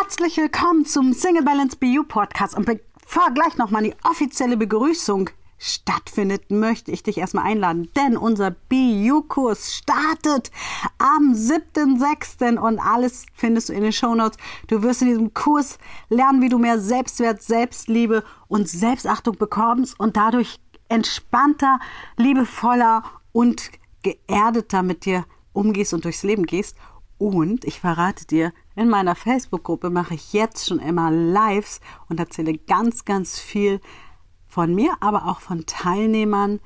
Herzlich willkommen zum Single Balance BU Podcast und bevor gleich nochmal die offizielle Begrüßung stattfindet, möchte ich dich erstmal einladen, denn unser BU-Kurs startet am 7.6. und alles findest du in den Shownotes. Du wirst in diesem Kurs lernen, wie du mehr Selbstwert, Selbstliebe und Selbstachtung bekommst und dadurch entspannter, liebevoller und geerdeter mit dir umgehst und durchs Leben gehst. Und ich verrate dir, in meiner Facebook-Gruppe mache ich jetzt schon immer Lives und erzähle ganz, ganz viel von mir, aber auch von Teilnehmern,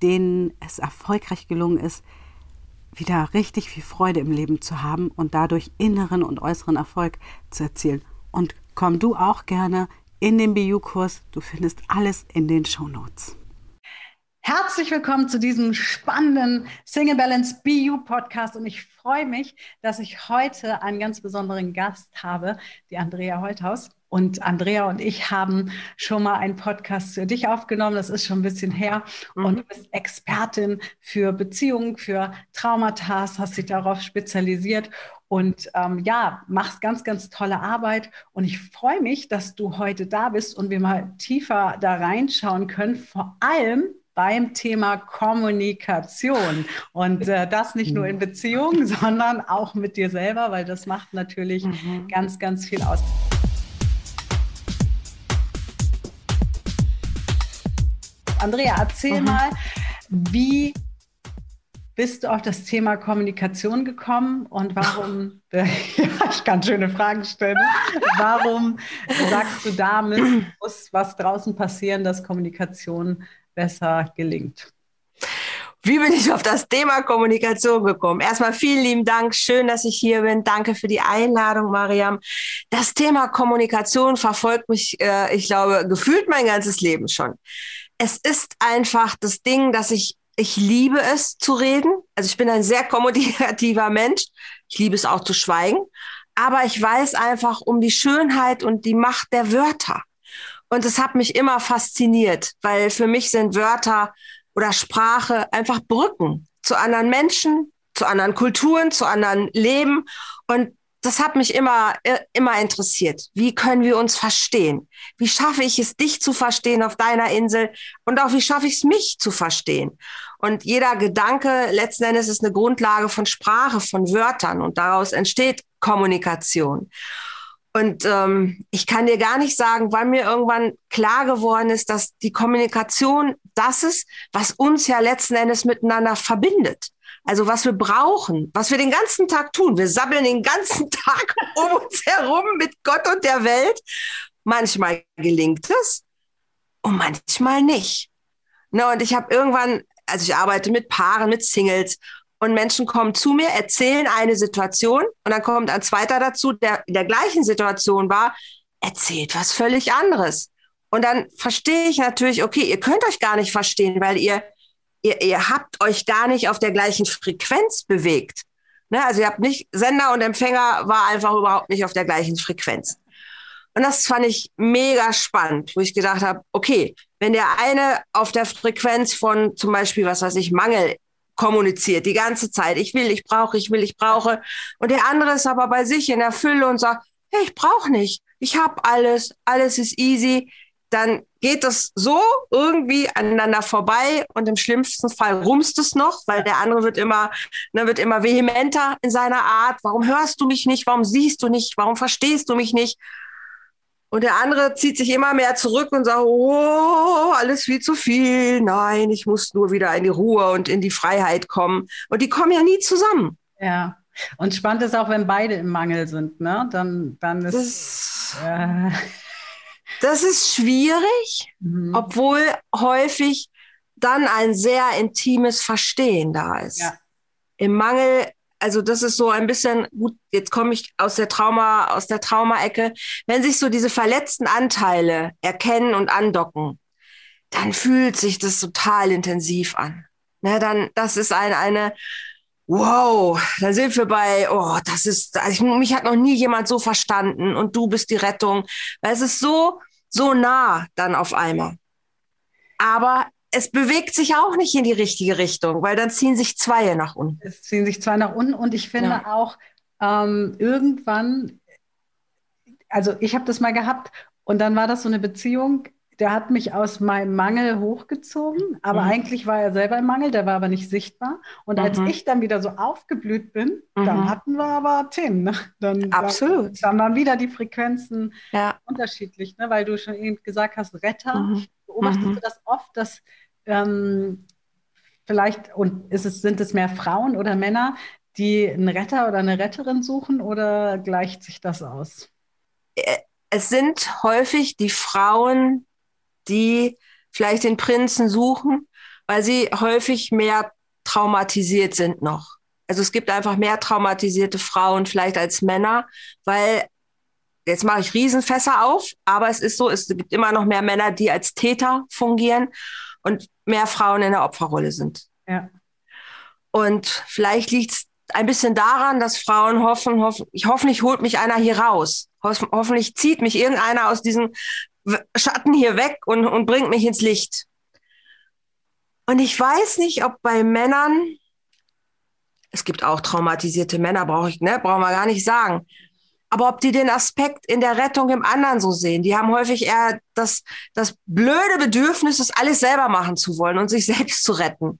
denen es erfolgreich gelungen ist, wieder richtig viel Freude im Leben zu haben und dadurch inneren und äußeren Erfolg zu erzielen. Und komm du auch gerne in den BU-Kurs. Du findest alles in den Show Notes. Herzlich willkommen zu diesem spannenden Single Balance BU Podcast und ich freue mich, dass ich heute einen ganz besonderen Gast habe, die Andrea Holthaus. Und Andrea und ich haben schon mal einen Podcast für dich aufgenommen. Das ist schon ein bisschen her. Mhm. Und du bist Expertin für Beziehungen, für Traumata, hast dich darauf spezialisiert und ähm, ja, machst ganz, ganz tolle Arbeit. Und ich freue mich, dass du heute da bist und wir mal tiefer da reinschauen können. Vor allem, beim Thema Kommunikation. Und äh, das nicht nur in mhm. Beziehungen, sondern auch mit dir selber, weil das macht natürlich mhm. ganz, ganz viel aus. Andrea, erzähl mhm. mal, wie bist du auf das Thema Kommunikation gekommen und warum, ja, ich kann schöne Fragen stellen, warum sagst du damit, muss was draußen passieren, dass Kommunikation besser gelingt. Wie bin ich auf das Thema Kommunikation gekommen? Erstmal vielen lieben Dank. Schön, dass ich hier bin. Danke für die Einladung, Mariam. Das Thema Kommunikation verfolgt mich, äh, ich glaube, gefühlt mein ganzes Leben schon. Es ist einfach das Ding, dass ich, ich liebe es zu reden. Also ich bin ein sehr kommunikativer Mensch. Ich liebe es auch zu schweigen. Aber ich weiß einfach um die Schönheit und die Macht der Wörter. Und es hat mich immer fasziniert, weil für mich sind Wörter oder Sprache einfach Brücken zu anderen Menschen, zu anderen Kulturen, zu anderen Leben. Und das hat mich immer, äh, immer interessiert. Wie können wir uns verstehen? Wie schaffe ich es, dich zu verstehen auf deiner Insel? Und auch wie schaffe ich es, mich zu verstehen? Und jeder Gedanke letzten Endes ist eine Grundlage von Sprache, von Wörtern. Und daraus entsteht Kommunikation. Und ähm, ich kann dir gar nicht sagen, wann mir irgendwann klar geworden ist, dass die Kommunikation das ist, was uns ja letzten Endes miteinander verbindet. Also was wir brauchen, was wir den ganzen Tag tun. Wir sabbeln den ganzen Tag um uns herum mit Gott und der Welt. Manchmal gelingt es und manchmal nicht. Na, und ich habe irgendwann, also ich arbeite mit Paaren, mit Singles und Menschen kommen zu mir, erzählen eine Situation und dann kommt ein zweiter dazu, der in der gleichen Situation war, erzählt was völlig anderes. Und dann verstehe ich natürlich, okay, ihr könnt euch gar nicht verstehen, weil ihr, ihr, ihr habt euch gar nicht auf der gleichen Frequenz bewegt. Ne? Also ihr habt nicht, Sender und Empfänger war einfach überhaupt nicht auf der gleichen Frequenz. Und das fand ich mega spannend, wo ich gedacht habe, okay, wenn der eine auf der Frequenz von zum Beispiel, was weiß ich, Mangel kommuniziert die ganze Zeit. Ich will, ich brauche, ich will, ich brauche. Und der andere ist aber bei sich in der Fülle und sagt, hey, ich brauche nicht. Ich habe alles, alles ist easy. Dann geht das so irgendwie aneinander vorbei und im schlimmsten Fall rumst es noch, weil der andere wird immer, ne, wird immer vehementer in seiner Art. Warum hörst du mich nicht? Warum siehst du nicht? Warum verstehst du mich nicht? Und der andere zieht sich immer mehr zurück und sagt, oh, alles viel zu viel. Nein, ich muss nur wieder in die Ruhe und in die Freiheit kommen. Und die kommen ja nie zusammen. Ja. Und spannend ist auch, wenn beide im Mangel sind, ne? Dann, dann ist. Das, äh das ist schwierig, mhm. obwohl häufig dann ein sehr intimes Verstehen da ist. Ja. Im Mangel also das ist so ein bisschen gut. Jetzt komme ich aus der Trauma, aus der Traumaecke. Wenn sich so diese verletzten Anteile erkennen und andocken, dann fühlt sich das total intensiv an. Ne, dann, das ist ein, eine, wow, dann sind wir bei, oh, das ist, also mich hat noch nie jemand so verstanden und du bist die Rettung. Weil es ist so, so nah dann auf einmal. Aber es bewegt sich auch nicht in die richtige Richtung, weil dann ziehen sich zwei nach unten. Es ziehen sich zwei nach unten und ich finde ja. auch ähm, irgendwann also ich habe das mal gehabt und dann war das so eine Beziehung, der hat mich aus meinem Mangel hochgezogen, aber mhm. eigentlich war er selber im Mangel, der war aber nicht sichtbar. Und mhm. als ich dann wieder so aufgeblüht bin, mhm. dann hatten wir aber Themen. Ne? Dann, Absolut. Dann, dann, waren wieder die Frequenzen ja. unterschiedlich, ne? weil du schon eben gesagt hast, Retter. Beobachtest mhm. du das oft, dass ähm, vielleicht, und ist es, sind es mehr Frauen oder Männer, die einen Retter oder eine Retterin suchen oder gleicht sich das aus? Äh, es sind häufig die Frauen, die vielleicht den Prinzen suchen, weil sie häufig mehr traumatisiert sind noch. Also es gibt einfach mehr traumatisierte Frauen vielleicht als Männer, weil jetzt mache ich Riesenfässer auf, aber es ist so, es gibt immer noch mehr Männer, die als Täter fungieren und mehr Frauen in der Opferrolle sind. Ja. Und vielleicht liegt es ein bisschen daran, dass Frauen hoffen, hoffen ich hoffentlich holt mich einer hier raus. Ho hoffentlich zieht mich irgendeiner aus diesem Schatten hier weg und, und bringt mich ins Licht. Und ich weiß nicht, ob bei Männern, es gibt auch traumatisierte Männer, brauche ich, ne, brauchen wir gar nicht sagen. Aber ob die den Aspekt in der Rettung im anderen so sehen, die haben häufig eher das, das blöde Bedürfnis, das alles selber machen zu wollen und sich selbst zu retten.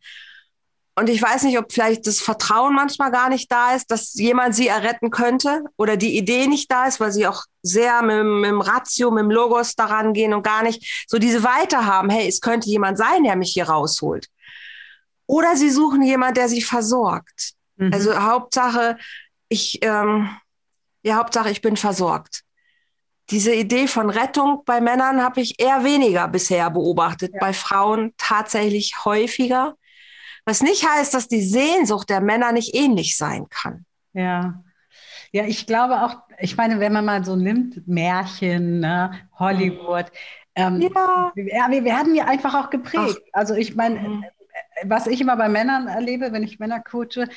Und ich weiß nicht, ob vielleicht das Vertrauen manchmal gar nicht da ist, dass jemand sie erretten könnte oder die Idee nicht da ist, weil sie auch sehr mit, mit dem Ratio, mit dem Logos daran gehen und gar nicht so diese Weite haben, hey, es könnte jemand sein, der mich hier rausholt. Oder sie suchen jemand, der sie versorgt. Mhm. Also Hauptsache, ich, ähm, ja, Hauptsache, ich bin versorgt. Diese Idee von Rettung bei Männern habe ich eher weniger bisher beobachtet, ja. bei Frauen tatsächlich häufiger. Was nicht heißt, dass die Sehnsucht der Männer nicht ähnlich sein kann. Ja. Ja, ich glaube auch, ich meine, wenn man mal so nimmt, Märchen, ne, Hollywood, ähm, ja. ja. wir werden ja einfach auch geprägt. Ach. Also ich meine, mhm. was ich immer bei Männern erlebe, wenn ich Männer coache,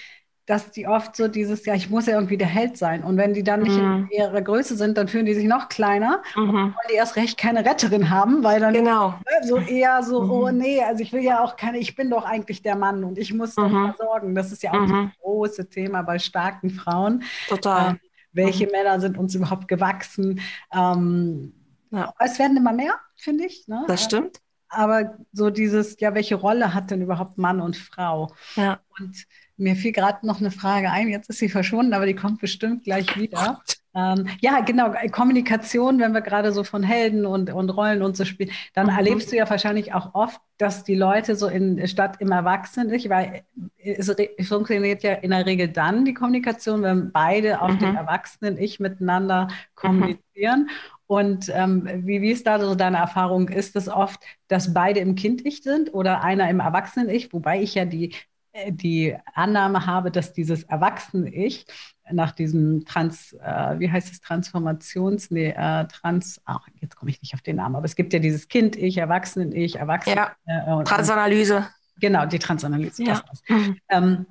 dass die oft so dieses, ja, ich muss ja irgendwie der Held sein. Und wenn die dann nicht mhm. in ihrer Größe sind, dann fühlen die sich noch kleiner mhm. und wollen die erst recht keine Retterin haben, weil dann genau. Ne, so eher so, mhm. oh nee, also ich will ja auch keine, ich bin doch eigentlich der Mann und ich muss doch mhm. versorgen. Das ist ja auch mhm. das große Thema bei starken Frauen. Total. Ähm, welche mhm. Männer sind uns überhaupt gewachsen? Ähm, ja. Es werden immer mehr, finde ich. Ne? Das stimmt. Aber so dieses, ja, welche Rolle hat denn überhaupt Mann und Frau? Ja. Und mir fiel gerade noch eine Frage ein, jetzt ist sie verschwunden, aber die kommt bestimmt gleich wieder. Ähm, ja, genau, Kommunikation, wenn wir gerade so von Helden und, und Rollen und so spielen, dann mhm. erlebst du ja wahrscheinlich auch oft, dass die Leute so in statt im Erwachsenen, weil es, es funktioniert ja in der Regel dann die Kommunikation, wenn beide auf mhm. dem Erwachsenen-Ich miteinander kommunizieren. Mhm. Und ähm, wie, wie ist da so deine Erfahrung? Ist es oft, dass beide im Kind-Ich sind oder einer im Erwachsenen-Ich? Wobei ich ja die äh, die Annahme habe, dass dieses Erwachsene-Ich nach diesem Trans, äh, wie heißt es, Transformations, nee, äh, Trans, ach, jetzt komme ich nicht auf den Namen, aber es gibt ja dieses Kind-Ich, Erwachsenen-Ich, Erwachsenen. Ja, äh, Transanalyse. Genau, die Transanalyse. Ja. Ähm,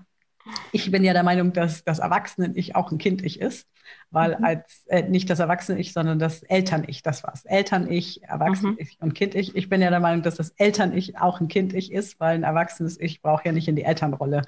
ich bin ja der Meinung, dass das Erwachsenen-Ich auch ein Kind-Ich ist, weil mhm. als äh, nicht das Erwachsene-Ich, sondern das Eltern-Ich, das war's. Eltern-Ich, Erwachsenen-Ich mhm. und Kind-Ich. Ich bin ja der Meinung, dass das Eltern-Ich auch ein Kind-Ich ist, weil ein erwachsenes Ich braucht ja nicht in die Elternrolle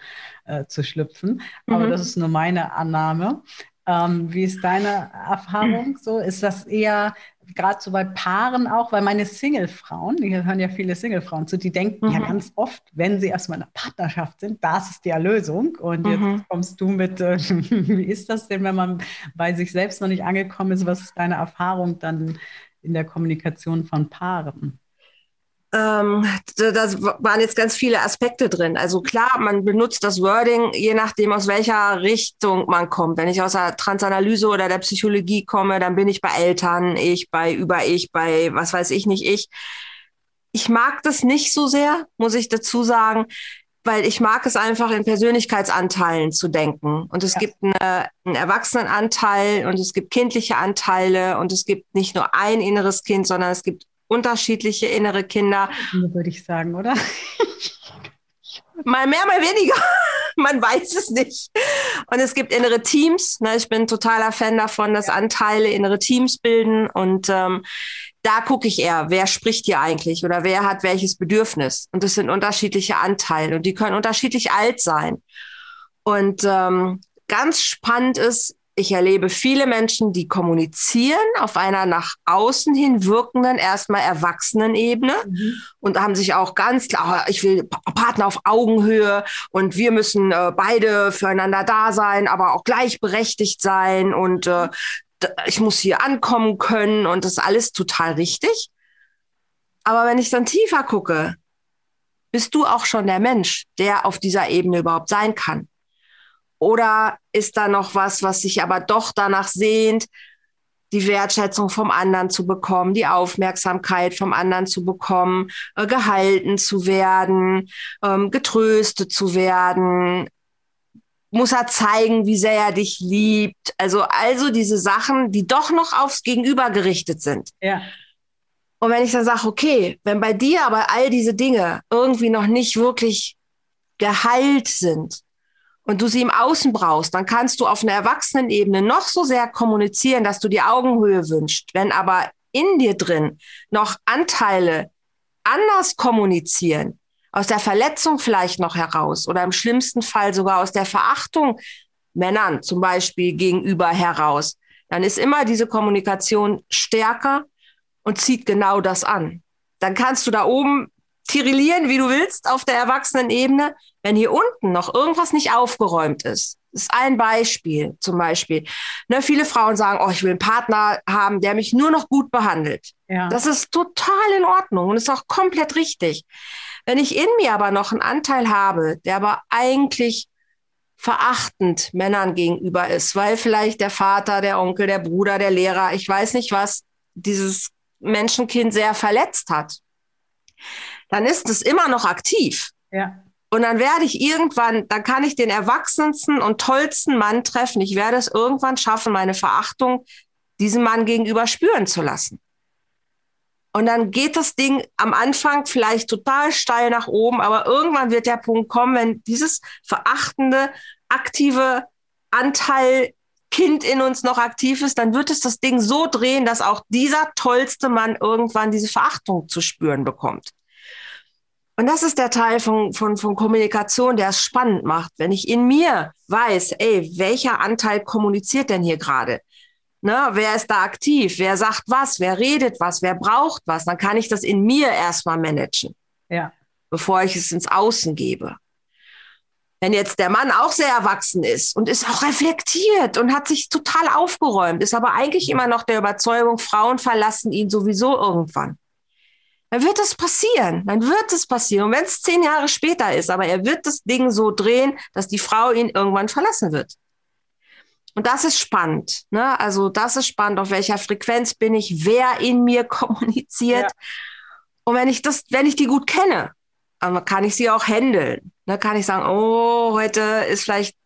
äh, zu schlüpfen. Mhm. Aber das ist nur meine Annahme. Ähm, wie ist deine Erfahrung so? Ist das eher gerade so bei Paaren auch, weil meine Single-Frauen, die hören ja viele Single-Frauen zu, die denken mhm. ja ganz oft, wenn sie erstmal in einer Partnerschaft sind, das ist die Erlösung. Und jetzt mhm. kommst du mit, äh, wie ist das denn, wenn man bei sich selbst noch nicht angekommen ist? Was ist deine Erfahrung dann in der Kommunikation von Paaren? Ähm, da waren jetzt ganz viele Aspekte drin. Also klar, man benutzt das Wording, je nachdem, aus welcher Richtung man kommt. Wenn ich aus der Transanalyse oder der Psychologie komme, dann bin ich bei Eltern, ich bei Über-Ich, bei was weiß ich nicht, ich. Ich mag das nicht so sehr, muss ich dazu sagen, weil ich mag es einfach in Persönlichkeitsanteilen zu denken. Und es ja. gibt eine, einen Erwachsenenanteil und es gibt kindliche Anteile und es gibt nicht nur ein inneres Kind, sondern es gibt unterschiedliche innere Kinder. Würde ich sagen, oder? mal mehr, mal weniger. Man weiß es nicht. Und es gibt innere Teams. Ne? Ich bin totaler Fan davon, dass Anteile innere Teams bilden. Und ähm, da gucke ich eher, wer spricht hier eigentlich oder wer hat welches Bedürfnis. Und das sind unterschiedliche Anteile und die können unterschiedlich alt sein. Und ähm, ganz spannend ist, ich erlebe viele Menschen, die kommunizieren auf einer nach außen hin wirkenden, erstmal erwachsenen Ebene mhm. und haben sich auch ganz klar, ich will Partner auf Augenhöhe und wir müssen äh, beide füreinander da sein, aber auch gleichberechtigt sein und äh, ich muss hier ankommen können und das ist alles total richtig. Aber wenn ich dann tiefer gucke, bist du auch schon der Mensch, der auf dieser Ebene überhaupt sein kann? Oder ist da noch was, was sich aber doch danach sehnt, die Wertschätzung vom anderen zu bekommen, die Aufmerksamkeit vom anderen zu bekommen, äh, gehalten zu werden, ähm, getröstet zu werden, muss er zeigen, wie sehr er dich liebt. Also, also diese Sachen, die doch noch aufs Gegenüber gerichtet sind. Ja. Und wenn ich dann sage, okay, wenn bei dir aber all diese Dinge irgendwie noch nicht wirklich geheilt sind, und du sie im Außen brauchst, dann kannst du auf einer Erwachsenenebene noch so sehr kommunizieren, dass du die Augenhöhe wünschst. Wenn aber in dir drin noch Anteile anders kommunizieren, aus der Verletzung vielleicht noch heraus oder im schlimmsten Fall sogar aus der Verachtung Männern zum Beispiel gegenüber heraus, dann ist immer diese Kommunikation stärker und zieht genau das an. Dann kannst du da oben tirillieren, wie du willst, auf der Erwachsenenebene, wenn hier unten noch irgendwas nicht aufgeräumt ist. Das ist ein Beispiel zum Beispiel. Ne, viele Frauen sagen, oh, ich will einen Partner haben, der mich nur noch gut behandelt. Ja. Das ist total in Ordnung und ist auch komplett richtig. Wenn ich in mir aber noch einen Anteil habe, der aber eigentlich verachtend Männern gegenüber ist, weil vielleicht der Vater, der Onkel, der Bruder, der Lehrer, ich weiß nicht was, dieses Menschenkind sehr verletzt hat, dann ist es immer noch aktiv. Ja. Und dann werde ich irgendwann, dann kann ich den erwachsensten und tollsten Mann treffen. Ich werde es irgendwann schaffen, meine Verachtung diesem Mann gegenüber spüren zu lassen. Und dann geht das Ding am Anfang vielleicht total steil nach oben, aber irgendwann wird der Punkt kommen, wenn dieses verachtende, aktive Anteil Kind in uns noch aktiv ist, dann wird es das Ding so drehen, dass auch dieser tollste Mann irgendwann diese Verachtung zu spüren bekommt. Und das ist der Teil von, von, von Kommunikation, der es spannend macht. Wenn ich in mir weiß, ey, welcher Anteil kommuniziert denn hier gerade? Ne, wer ist da aktiv? Wer sagt was? Wer redet was? Wer braucht was? Dann kann ich das in mir erstmal managen. Ja. Bevor ich es ins Außen gebe. Wenn jetzt der Mann auch sehr erwachsen ist und ist auch reflektiert und hat sich total aufgeräumt, ist aber eigentlich immer noch der Überzeugung, Frauen verlassen ihn sowieso irgendwann dann wird es passieren. Dann wird es passieren. Und wenn es zehn Jahre später ist, aber er wird das Ding so drehen, dass die Frau ihn irgendwann verlassen wird. Und das ist spannend. Ne? Also das ist spannend, auf welcher Frequenz bin ich, wer in mir kommuniziert. Ja. Und wenn ich das, wenn ich die gut kenne, dann kann ich sie auch handeln. Dann kann ich sagen, oh, heute ist vielleicht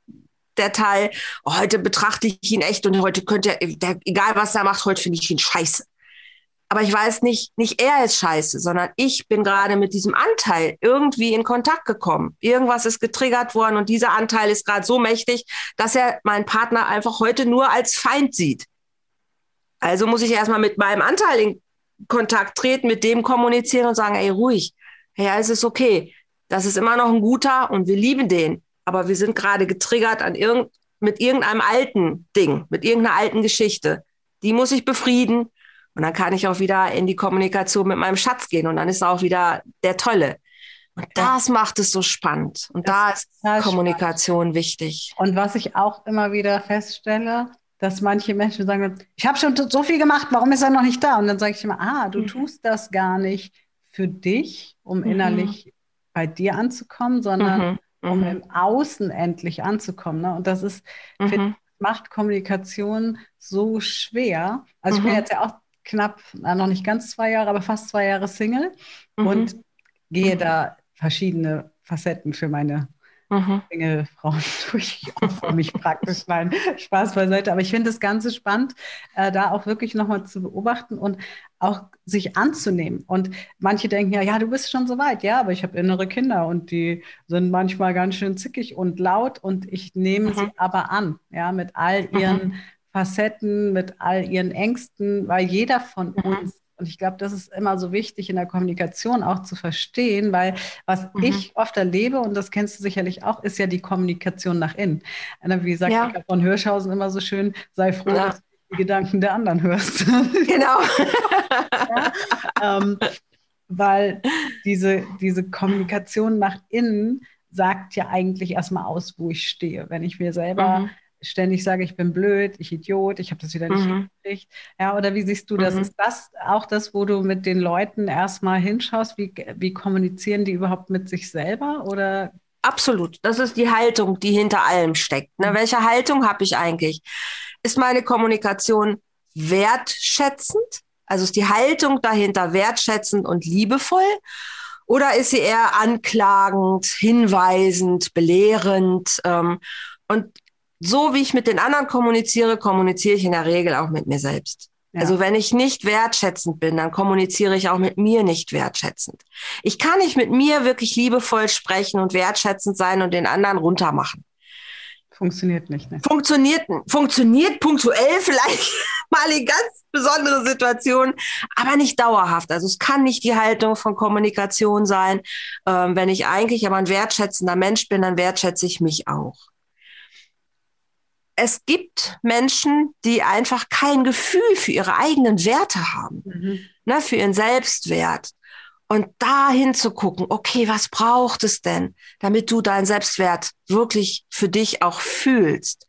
der Teil, oh, heute betrachte ich ihn echt und heute könnte er, der, egal was er macht, heute finde ich ihn scheiße aber ich weiß nicht, nicht er ist scheiße, sondern ich bin gerade mit diesem Anteil irgendwie in Kontakt gekommen. Irgendwas ist getriggert worden und dieser Anteil ist gerade so mächtig, dass er meinen Partner einfach heute nur als Feind sieht. Also muss ich erstmal mit meinem Anteil in Kontakt treten, mit dem kommunizieren und sagen, ey, ruhig, ja, es ist okay. Das ist immer noch ein guter und wir lieben den. Aber wir sind gerade getriggert an irgend, mit irgendeinem alten Ding, mit irgendeiner alten Geschichte. Die muss ich befrieden und dann kann ich auch wieder in die Kommunikation mit meinem Schatz gehen und dann ist auch wieder der Tolle. Und das macht es so spannend. Und das da ist Kommunikation spannend. wichtig. Und was ich auch immer wieder feststelle, dass manche Menschen sagen, ich habe schon so viel gemacht, warum ist er noch nicht da? Und dann sage ich immer, ah, du mhm. tust das gar nicht für dich, um mhm. innerlich bei dir anzukommen, sondern mhm. um mhm. im Außen endlich anzukommen. Ne? Und das ist, mhm. macht Kommunikation so schwer. Also ich bin mhm. jetzt ja auch knapp, na, noch nicht ganz zwei Jahre, aber fast zwei Jahre Single mhm. und gehe mhm. da verschiedene Facetten für meine mhm. Single-Frauen durch. Für mich praktisch. Nein, Spaß beiseite. Aber ich finde das Ganze spannend, äh, da auch wirklich nochmal zu beobachten und auch sich anzunehmen. Und manche denken ja, ja, du bist schon so weit. Ja, aber ich habe innere Kinder und die sind manchmal ganz schön zickig und laut und ich nehme mhm. sie aber an, ja, mit all ihren mhm. Facetten, mit all ihren Ängsten, weil jeder von mhm. uns Und ich glaube, das ist immer so wichtig in der Kommunikation auch zu verstehen, weil was mhm. ich oft erlebe, und das kennst du sicherlich auch, ist ja die Kommunikation nach innen. Wie sagt ja. von Hirschhausen immer so schön, sei froh, ja. dass du die Gedanken der anderen hörst. Genau. ja, ähm, weil diese, diese Kommunikation nach innen sagt ja eigentlich erstmal aus, wo ich stehe. Wenn ich mir selber mhm. Ständig sage, ich bin blöd, ich Idiot, ich habe das wieder nicht mhm. hingekriegt. Ja, oder wie siehst du das? Mhm. Ist das auch das, wo du mit den Leuten erstmal hinschaust? Wie, wie kommunizieren die überhaupt mit sich selber? Oder Absolut. Das ist die Haltung, die hinter allem steckt. Ne? Mhm. Welche Haltung habe ich eigentlich? Ist meine Kommunikation wertschätzend? Also ist die Haltung dahinter wertschätzend und liebevoll? Oder ist sie eher anklagend, hinweisend, belehrend? Ähm, und so wie ich mit den anderen kommuniziere, kommuniziere ich in der Regel auch mit mir selbst. Ja. Also wenn ich nicht wertschätzend bin, dann kommuniziere ich auch mit mir nicht wertschätzend. Ich kann nicht mit mir wirklich liebevoll sprechen und wertschätzend sein und den anderen runtermachen. Funktioniert nicht. Ne? Funktioniert, funktioniert punktuell vielleicht mal in ganz besondere Situationen, aber nicht dauerhaft. Also es kann nicht die Haltung von Kommunikation sein. Ähm, wenn ich eigentlich aber ein wertschätzender Mensch bin, dann wertschätze ich mich auch. Es gibt Menschen, die einfach kein Gefühl für ihre eigenen Werte haben, mhm. ne, für ihren Selbstwert. Und dahin zu gucken, okay, was braucht es denn, damit du deinen Selbstwert wirklich für dich auch fühlst?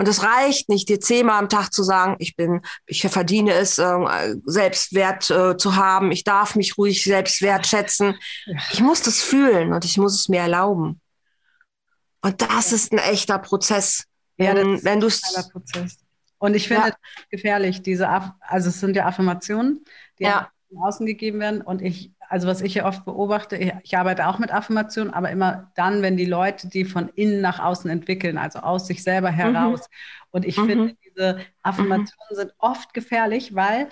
Und es reicht nicht, dir zehnmal am Tag zu sagen, ich bin, ich verdiene es, äh, Selbstwert äh, zu haben, ich darf mich ruhig selbst wertschätzen. Ich muss das fühlen und ich muss es mir erlauben. Und das ist ein echter Prozess. Ja, wenn, wenn du es. Und ich finde ja. gefährlich, diese, also es sind ja Affirmationen, die ja. außen gegeben werden. Und ich also was ich ja oft beobachte, ich arbeite auch mit Affirmationen, aber immer dann, wenn die Leute die von innen nach außen entwickeln, also aus sich selber heraus. Mhm. Und ich mhm. finde, diese Affirmationen mhm. sind oft gefährlich, weil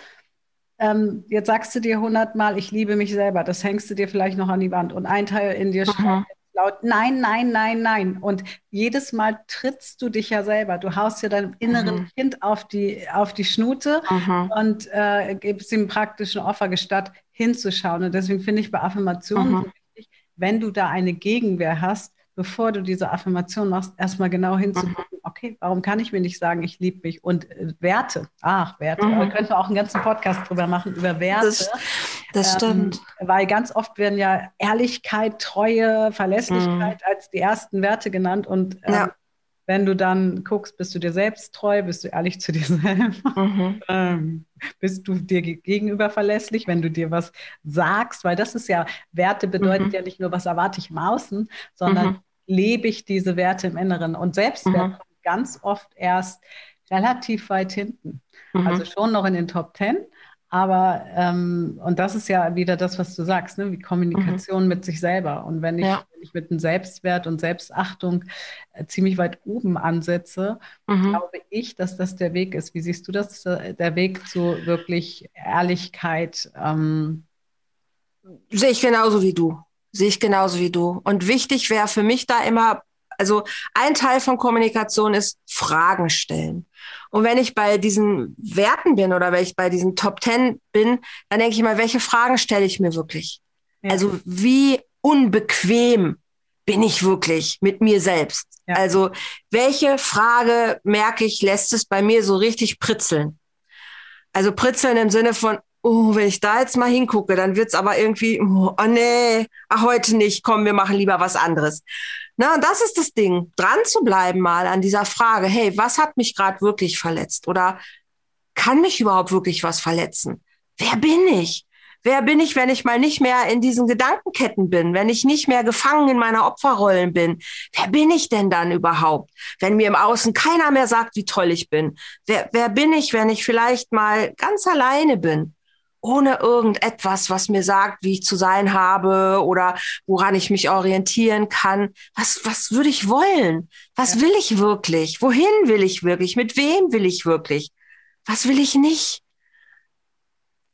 ähm, jetzt sagst du dir hundertmal, ich liebe mich selber, das hängst du dir vielleicht noch an die Wand und ein Teil in dir schreit, laut Nein, nein, nein, nein. Und jedes Mal trittst du dich ja selber. Du haust ja deinem inneren mhm. Kind auf die, auf die Schnute mhm. und äh, gibst ihm praktisch ein Offer gestatt, hinzuschauen. Und deswegen finde ich bei Affirmationen mhm. wichtig, wenn du da eine Gegenwehr hast, bevor du diese Affirmation machst, erstmal genau hinzugucken, mhm. okay, warum kann ich mir nicht sagen, ich liebe mich? Und äh, Werte, ach, Werte, mhm. da könnten wir auch einen ganzen Podcast drüber machen, über Werte. Das, das ähm, stimmt. Weil ganz oft werden ja Ehrlichkeit, Treue, Verlässlichkeit mhm. als die ersten Werte genannt. Und ähm, ja. wenn du dann guckst, bist du dir selbst treu, bist du ehrlich zu dir selbst, mhm. ähm, bist du dir gegenüber verlässlich, wenn du dir was sagst, weil das ist ja, Werte bedeutet mhm. ja nicht nur, was erwarte ich im Außen, sondern mhm lebe ich diese Werte im Inneren. Und Selbstwert mhm. kommt ganz oft erst relativ weit hinten. Mhm. Also schon noch in den Top Ten. Aber, ähm, und das ist ja wieder das, was du sagst, ne? wie Kommunikation mhm. mit sich selber. Und wenn ich, ja. wenn ich mit einem Selbstwert und Selbstachtung äh, ziemlich weit oben ansetze, mhm. glaube ich, dass das der Weg ist. Wie siehst du das, äh, der Weg zu wirklich Ehrlichkeit? Ähm, Sehe ich genauso wie du. Sehe ich genauso wie du. Und wichtig wäre für mich da immer, also ein Teil von Kommunikation ist Fragen stellen. Und wenn ich bei diesen Werten bin oder wenn ich bei diesen Top Ten bin, dann denke ich mal, welche Fragen stelle ich mir wirklich? Ja. Also wie unbequem bin ich wirklich mit mir selbst? Ja. Also welche Frage merke ich, lässt es bei mir so richtig pritzeln? Also pritzeln im Sinne von, oh, wenn ich da jetzt mal hingucke, dann wird's aber irgendwie, oh, oh nee, ach, heute nicht, komm, wir machen lieber was anderes. Na, und das ist das Ding, dran zu bleiben mal an dieser Frage, hey, was hat mich gerade wirklich verletzt? Oder kann mich überhaupt wirklich was verletzen? Wer bin ich? Wer bin ich, wenn ich mal nicht mehr in diesen Gedankenketten bin, wenn ich nicht mehr gefangen in meiner Opferrollen bin? Wer bin ich denn dann überhaupt, wenn mir im Außen keiner mehr sagt, wie toll ich bin? Wer, wer bin ich, wenn ich vielleicht mal ganz alleine bin? Ohne irgendetwas, was mir sagt, wie ich zu sein habe oder woran ich mich orientieren kann. Was, was würde ich wollen? Was ja. will ich wirklich? Wohin will ich wirklich? Mit wem will ich wirklich? Was will ich nicht?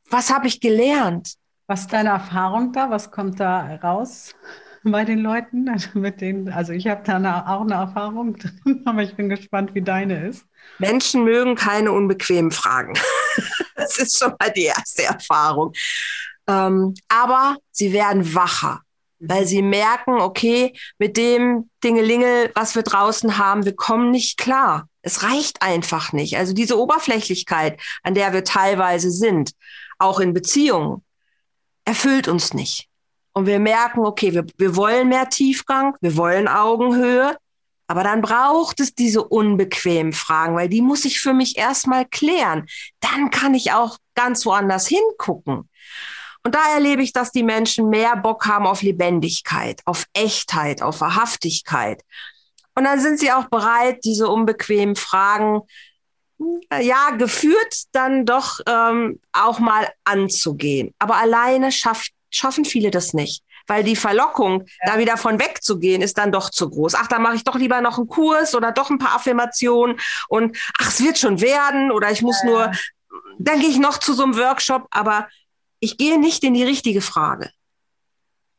Was habe ich gelernt? Was ist deine Erfahrung da? Was kommt da raus bei den Leuten? Also, mit denen, also ich habe da eine, auch eine Erfahrung drin, aber ich bin gespannt, wie deine ist. Menschen mögen keine unbequemen Fragen. das ist schon mal die erste Erfahrung. Ähm, aber sie werden wacher, weil sie merken, okay, mit dem Dingelingel, was wir draußen haben, wir kommen nicht klar. Es reicht einfach nicht. Also diese Oberflächlichkeit, an der wir teilweise sind, auch in Beziehungen, erfüllt uns nicht. Und wir merken, okay, wir, wir wollen mehr Tiefgang, wir wollen Augenhöhe, aber dann braucht es diese unbequemen Fragen, weil die muss ich für mich erstmal klären. Dann kann ich auch ganz woanders hingucken. Und da erlebe ich, dass die Menschen mehr Bock haben auf Lebendigkeit, auf Echtheit, auf Wahrhaftigkeit. Und dann sind sie auch bereit, diese unbequemen Fragen, äh, ja, geführt dann doch ähm, auch mal anzugehen. Aber alleine schafft, schaffen viele das nicht weil die Verlockung, ja. da wieder von wegzugehen, ist dann doch zu groß. Ach, da mache ich doch lieber noch einen Kurs oder doch ein paar Affirmationen und ach, es wird schon werden oder ich muss ja. nur, dann gehe ich noch zu so einem Workshop, aber ich gehe nicht in die richtige Frage.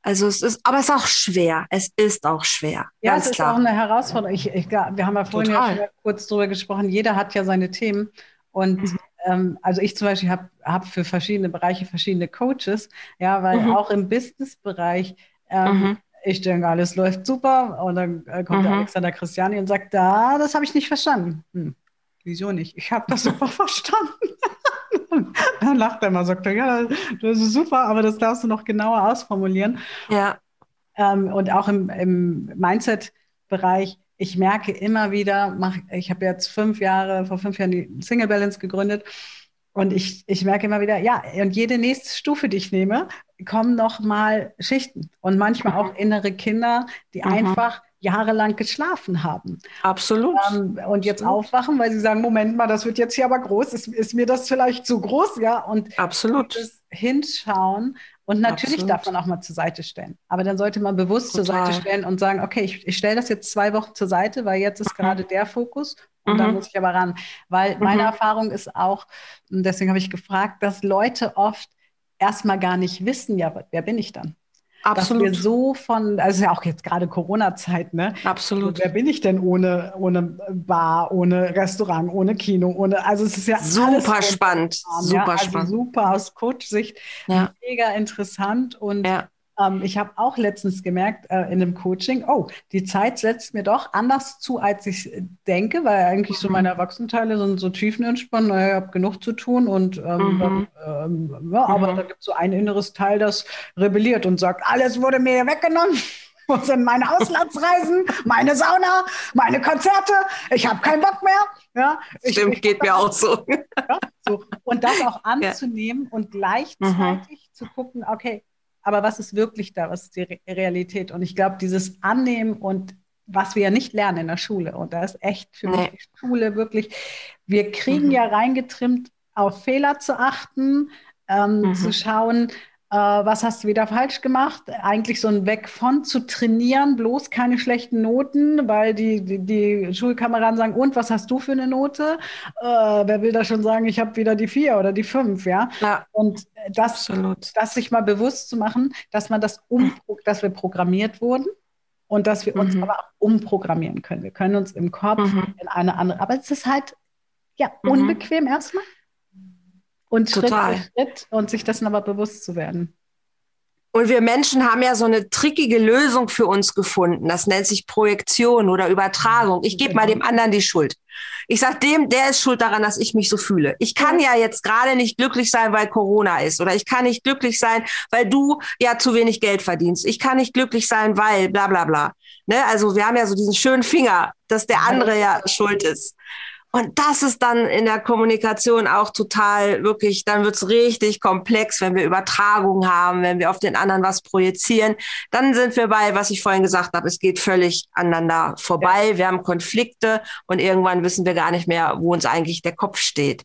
Also es ist, aber es ist auch schwer. Es ist auch schwer. Ja, es ist klar. auch eine Herausforderung. Ich, ich, wir haben ja vorhin ja kurz darüber gesprochen. Jeder hat ja seine Themen und mhm ähm, also ich zum Beispiel habe hab für verschiedene Bereiche verschiedene Coaches, ja, weil mhm. auch im Business-Bereich ähm, mhm. ich denke, alles läuft super und dann äh, kommt mhm. Alexander Christiani und sagt, da, das habe ich nicht verstanden. Hm, wieso nicht? Ich habe das super verstanden. dann lacht er mal, sagt er, ja, das ist super, aber das darfst du noch genauer ausformulieren. Ja. Ähm, und auch im, im Mindset-Bereich ich merke immer wieder, mach, ich habe jetzt fünf Jahre, vor fünf Jahren die Single Balance gegründet und ich, ich merke immer wieder, ja, und jede nächste Stufe, die ich nehme, kommen noch mal Schichten und manchmal auch innere Kinder, die mhm. einfach jahrelang geschlafen haben. Absolut. Ähm, und jetzt Absolut. aufwachen, weil sie sagen, Moment mal, das wird jetzt hier aber groß, ist, ist mir das vielleicht zu groß, ja? Und Absolut. hinschauen und natürlich Absolut. darf man auch mal zur Seite stellen. Aber dann sollte man bewusst Total. zur Seite stellen und sagen, okay, ich, ich stelle das jetzt zwei Wochen zur Seite, weil jetzt ist mhm. gerade der Fokus und mhm. dann muss ich aber ran. Weil mhm. meine Erfahrung ist auch, und deswegen habe ich gefragt, dass Leute oft erstmal gar nicht wissen, ja, wer bin ich dann? Absolut. Dass wir so von, also ja auch jetzt gerade Corona-Zeit, ne? Absolut. wer bin ich denn ohne, ohne Bar, ohne Restaurant, ohne Kino, ohne, also es ist ja super spannend, super ja? also spannend. Super aus Coach-Sicht, ja. mega interessant und ja. Ähm, ich habe auch letztens gemerkt äh, in einem Coaching, oh, die Zeit setzt mir doch anders zu, als ich denke, weil eigentlich so meine Erwachsenenteile sind so tiefenentspannt, naja, ich habe genug zu tun und ähm, mhm. ähm, ja, aber mhm. da gibt es so ein inneres Teil, das rebelliert und sagt, alles wurde mir weggenommen. Wo sind meine Auslandsreisen, meine Sauna, meine Konzerte? Ich habe keinen Bock mehr. Ja, Stimmt, ich, geht mir auch so. Ja, so. Und das auch anzunehmen ja. und gleichzeitig mhm. zu gucken, okay, aber was ist wirklich da, was ist die Re Realität? Und ich glaube, dieses Annehmen und was wir ja nicht lernen in der Schule, und da ist echt für mich die Schule wirklich, wir kriegen mhm. ja reingetrimmt, auf Fehler zu achten, ähm, mhm. zu schauen, was hast du wieder falsch gemacht? Eigentlich so ein Weg von zu trainieren, bloß keine schlechten Noten, weil die, die, die Schulkameraden sagen, und was hast du für eine Note? Äh, wer will da schon sagen, ich habe wieder die vier oder die fünf, ja? ja und das, das sich mal bewusst zu machen, dass man das um, dass wir programmiert wurden und dass wir uns mhm. aber auch umprogrammieren können. Wir können uns im Kopf mhm. in eine andere, aber es ist halt ja mhm. unbequem erstmal. Und Total. Schritt für Schritt und sich dessen aber bewusst zu werden. Und wir Menschen haben ja so eine trickige Lösung für uns gefunden. Das nennt sich Projektion oder Übertragung. Ich gebe mal dem anderen die Schuld. Ich sage dem, der ist schuld daran, dass ich mich so fühle. Ich kann ja jetzt gerade nicht glücklich sein, weil Corona ist. Oder ich kann nicht glücklich sein, weil du ja zu wenig Geld verdienst. Ich kann nicht glücklich sein, weil bla bla bla. Ne? Also wir haben ja so diesen schönen Finger, dass der andere ja schuld ist. Und das ist dann in der Kommunikation auch total wirklich, dann wird's richtig komplex, wenn wir Übertragung haben, wenn wir auf den anderen was projizieren. Dann sind wir bei, was ich vorhin gesagt habe, es geht völlig aneinander vorbei. Ja. Wir haben Konflikte und irgendwann wissen wir gar nicht mehr, wo uns eigentlich der Kopf steht.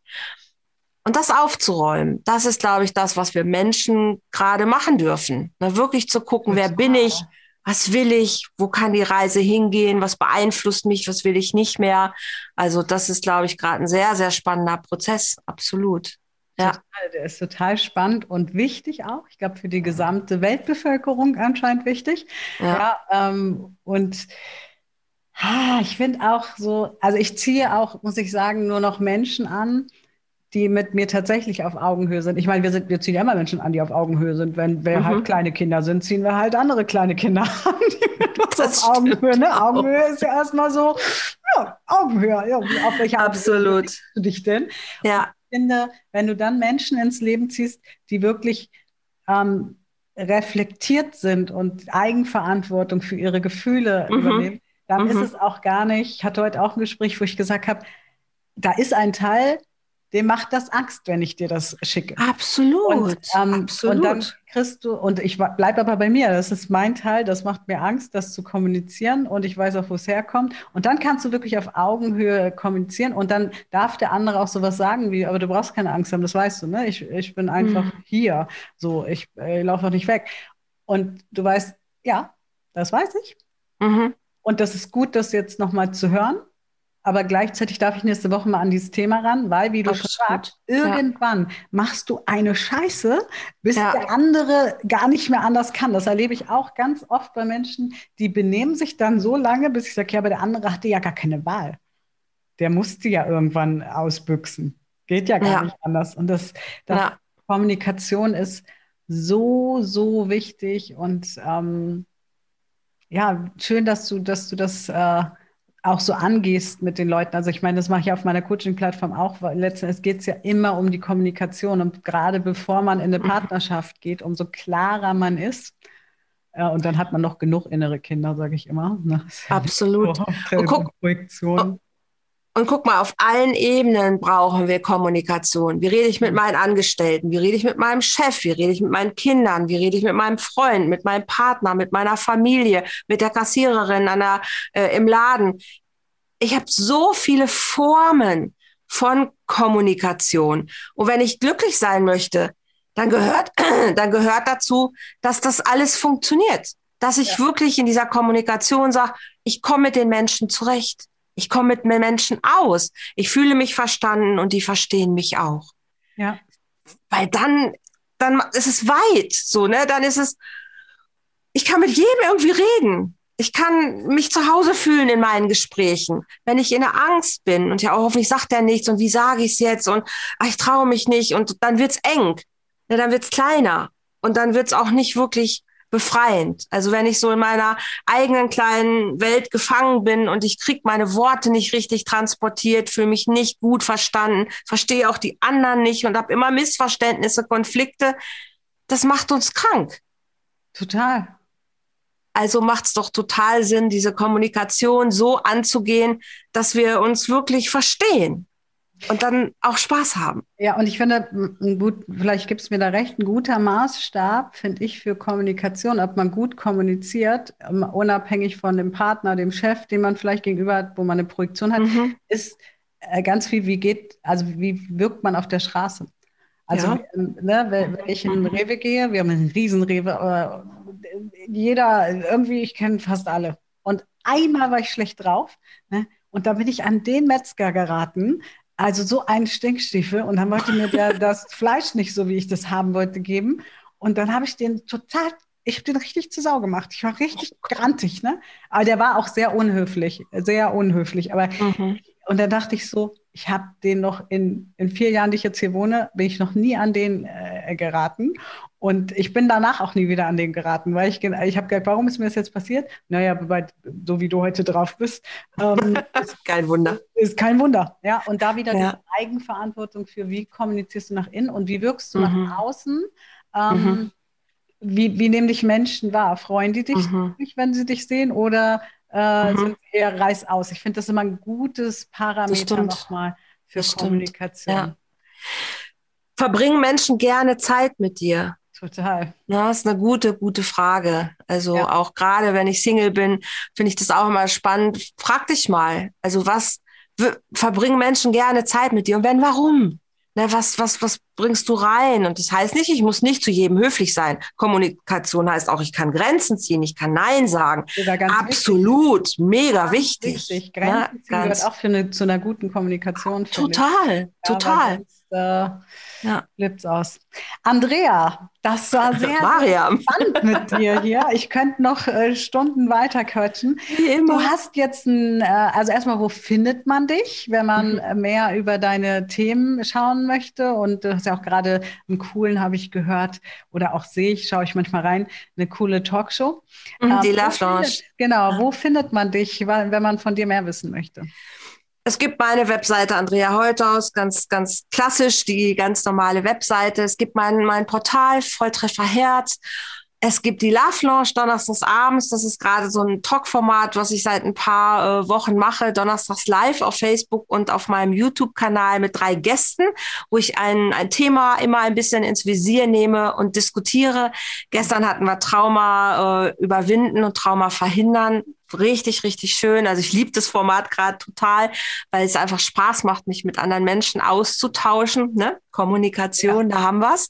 Und das aufzuräumen, das ist, glaube ich, das, was wir Menschen gerade machen dürfen. Na, wirklich zu gucken, wer bin ich? Was will ich, wo kann die Reise hingehen, was beeinflusst mich, was will ich nicht mehr. Also das ist, glaube ich, gerade ein sehr, sehr spannender Prozess, absolut. Ja. Total, der ist total spannend und wichtig auch. Ich glaube, für die gesamte Weltbevölkerung anscheinend wichtig. Ja. ja ähm, und ah, ich finde auch so, also ich ziehe auch, muss ich sagen, nur noch Menschen an, die mit mir tatsächlich auf Augenhöhe sind. Ich meine, wir, sind, wir ziehen ja immer Menschen an, die auf Augenhöhe sind. Wenn wir mhm. halt kleine Kinder sind, ziehen wir halt andere kleine Kinder an, die mit uns das auf Augenhöhe. Ne? Augenhöhe ist ja erstmal so, ja, Augenhöhe. Ja, auf welcher Absolut. Augenhöhe du dich denn? Ja. ich finde, wenn du dann Menschen ins Leben ziehst, die wirklich ähm, reflektiert sind und Eigenverantwortung für ihre Gefühle mhm. übernehmen, dann mhm. ist es auch gar nicht, ich hatte heute auch ein Gespräch, wo ich gesagt habe, da ist ein Teil, dem macht das Angst, wenn ich dir das schicke. Absolut. Und, ähm, Absolut. und dann kriegst du, und ich bleibe aber bei mir, das ist mein Teil, das macht mir Angst, das zu kommunizieren und ich weiß auch, wo es herkommt. Und dann kannst du wirklich auf Augenhöhe kommunizieren und dann darf der andere auch sowas sagen wie, aber du brauchst keine Angst haben, das weißt du, ne? Ich, ich bin einfach mhm. hier, so, ich äh, laufe auch nicht weg. Und du weißt, ja, das weiß ich. Mhm. Und das ist gut, das jetzt nochmal zu hören. Aber gleichzeitig darf ich nächste Woche mal an dieses Thema ran, weil, wie du schon sagst, irgendwann ja. machst du eine Scheiße, bis ja. der andere gar nicht mehr anders kann. Das erlebe ich auch ganz oft bei Menschen, die benehmen sich dann so lange, bis ich sage, ja, aber der andere hatte ja gar keine Wahl. Der musste ja irgendwann ausbüchsen. Geht ja gar ja. nicht anders. Und das, das Kommunikation ist so, so wichtig und ähm, ja, schön, dass du, dass du das äh, auch so angehst mit den Leuten. Also ich meine, das mache ich auf meiner Coaching-Plattform auch, weil letztendlich geht es ja immer um die Kommunikation. Und gerade bevor man in eine mhm. Partnerschaft geht, umso klarer man ist. Ja, und dann hat man noch genug innere Kinder, sage ich immer. Ne? Absolut. Und guck. Und guck mal, auf allen Ebenen brauchen wir Kommunikation. Wie rede ich mit meinen Angestellten? Wie rede ich mit meinem Chef? Wie rede ich mit meinen Kindern? Wie rede ich mit meinem Freund, mit meinem Partner, mit meiner Familie, mit der Kassiererin an der, äh, im Laden? Ich habe so viele Formen von Kommunikation. Und wenn ich glücklich sein möchte, dann gehört, dann gehört dazu, dass das alles funktioniert. Dass ich ja. wirklich in dieser Kommunikation sage, ich komme mit den Menschen zurecht. Ich komme mit Menschen aus. Ich fühle mich verstanden und die verstehen mich auch. Ja. Weil dann, dann ist es weit, so, ne? Dann ist es, ich kann mit jedem irgendwie reden. Ich kann mich zu Hause fühlen in meinen Gesprächen. Wenn ich in der Angst bin und ja, oh, hoffentlich sagt er nichts und wie sage ich es jetzt und ach, ich traue mich nicht und dann wird's eng. Ja, dann wird's kleiner und dann wird's auch nicht wirklich befreiend. Also wenn ich so in meiner eigenen kleinen Welt gefangen bin und ich krieg meine Worte nicht richtig transportiert, fühle mich nicht gut verstanden, verstehe auch die anderen nicht und habe immer Missverständnisse, Konflikte, das macht uns krank. Total. Also macht es doch total Sinn, diese Kommunikation so anzugehen, dass wir uns wirklich verstehen und dann auch Spaß haben. Ja, und ich finde, gut, vielleicht gibt es mir da recht, ein guter Maßstab, finde ich, für Kommunikation, ob man gut kommuniziert, ähm, unabhängig von dem Partner, dem Chef, den man vielleicht gegenüber hat, wo man eine Projektion hat, mhm. ist äh, ganz viel, wie geht, also wie wirkt man auf der Straße. Also, ja. Ähm, ne, wenn ich in Rewe gehe, wir haben einen Riesenrewe, aber jeder, irgendwie, ich kenne fast alle. Und einmal war ich schlecht drauf. Ne? Und da bin ich an den Metzger geraten, also so ein Stinkstiefel. Und dann wollte mir der das Fleisch nicht so, wie ich das haben wollte, geben. Und dann habe ich den total, ich habe den richtig zu Sau gemacht. Ich war richtig grantig, ne? Aber der war auch sehr unhöflich, sehr unhöflich. Aber mhm. und dann dachte ich so, ich habe den noch in, in vier Jahren, die ich jetzt hier wohne, bin ich noch nie an den äh, geraten. Und ich bin danach auch nie wieder an den geraten, weil ich, ich habe gedacht, warum ist mir das jetzt passiert? Naja, bei, so wie du heute drauf bist. Ähm, ist kein Wunder. Ist kein Wunder, ja. Und da wieder ja. die Eigenverantwortung für, wie kommunizierst du nach innen und wie wirkst du mhm. nach außen. Ähm, mhm. wie, wie nehmen dich Menschen wahr? Freuen die dich, mhm. wenn sie dich sehen oder äh, mhm. sind eher reißaus? Ich finde das immer ein gutes Parameter nochmal für das Kommunikation. Ja. Verbringen Menschen gerne Zeit mit dir? Total. Ja, ist eine gute, gute Frage. Also ja. auch gerade wenn ich Single bin, finde ich das auch immer spannend. Frag dich mal, also was verbringen Menschen gerne Zeit mit dir und wenn, warum? Na, was, was, was bringst du rein. Und das heißt nicht, ich muss nicht zu jedem höflich sein. Kommunikation heißt auch, ich kann Grenzen ziehen, ich kann Nein sagen. Absolut, wichtig. mega wichtig. Wichtig. Grenzen ja, ziehen gehört auch für eine, zu einer guten Kommunikation. Total, total. Ja, ja. Flippt's aus. Andrea, das war sehr, sehr spannend mit dir hier. Ich könnte noch äh, Stunden weiter quatschen. Du hast jetzt ein, äh, also erstmal, wo findet man dich, wenn man mhm. mehr über deine Themen schauen möchte? Und du hast ja auch gerade einen coolen, habe ich gehört, oder auch sehe ich, schaue ich manchmal rein, eine coole Talkshow. Mhm, die ähm, Love Lounge. Genau, wo findet man dich, wenn man von dir mehr wissen möchte? Es gibt meine Webseite Andrea Holthaus, ganz, ganz klassisch, die ganz normale Webseite. Es gibt mein, mein Portal Volltreffer Herz. Es gibt die Love Lounge donnerstags abends. Das ist gerade so ein Talk-Format, was ich seit ein paar äh, Wochen mache. Donnerstags live auf Facebook und auf meinem YouTube-Kanal mit drei Gästen, wo ich ein, ein Thema immer ein bisschen ins Visier nehme und diskutiere. Gestern hatten wir Trauma äh, überwinden und Trauma verhindern. Richtig, richtig schön. Also ich liebe das Format gerade total, weil es einfach Spaß macht, mich mit anderen Menschen auszutauschen. Ne? Kommunikation, ja. da haben wir's.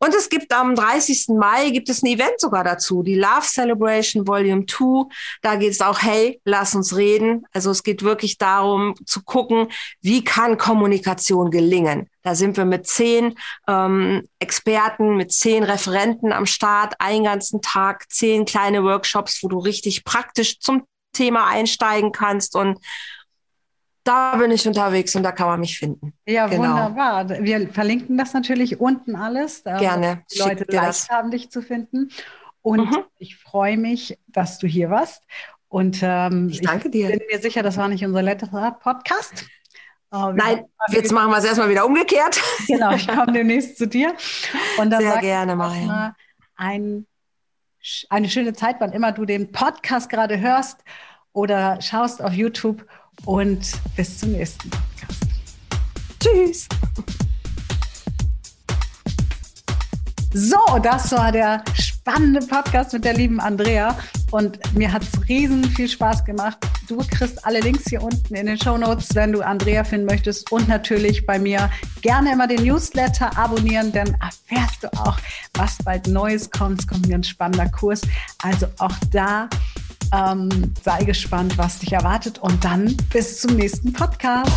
Und es gibt am 30. Mai gibt es ein Event sogar dazu, die Love Celebration Volume 2. Da geht es auch, hey, lass uns reden. Also es geht wirklich darum zu gucken, wie kann Kommunikation gelingen. Da sind wir mit zehn ähm, Experten, mit zehn Referenten am Start, einen ganzen Tag, zehn kleine Workshops, wo du richtig praktisch zum Thema einsteigen kannst und da bin ich unterwegs und da kann man mich finden. Ja, genau. wunderbar. Wir verlinken das natürlich unten alles. Gerne. Die Leute leicht haben, dich zu finden. Und mhm. ich freue mich, dass du hier warst. Und ähm, ich danke dir. Ich bin mir sicher, das war nicht unser letzter Podcast. Oh, Nein, jetzt machen wir es erstmal wieder umgekehrt. Genau, ich komme demnächst zu dir. Und dann Sehr gerne, Maria. Ein, eine schöne Zeit, wann immer du den Podcast gerade hörst oder schaust auf YouTube und bis zum nächsten Podcast. Tschüss. So, das war der spannende Podcast mit der lieben Andrea und mir hat es riesen viel Spaß gemacht. Du kriegst alle Links hier unten in den Show Notes, wenn du Andrea finden möchtest und natürlich bei mir gerne immer den Newsletter abonnieren, dann erfährst du auch, was bald Neues kommt. Es kommt ein ganz spannender Kurs. Also auch da ähm, sei gespannt, was dich erwartet und dann bis zum nächsten Podcast.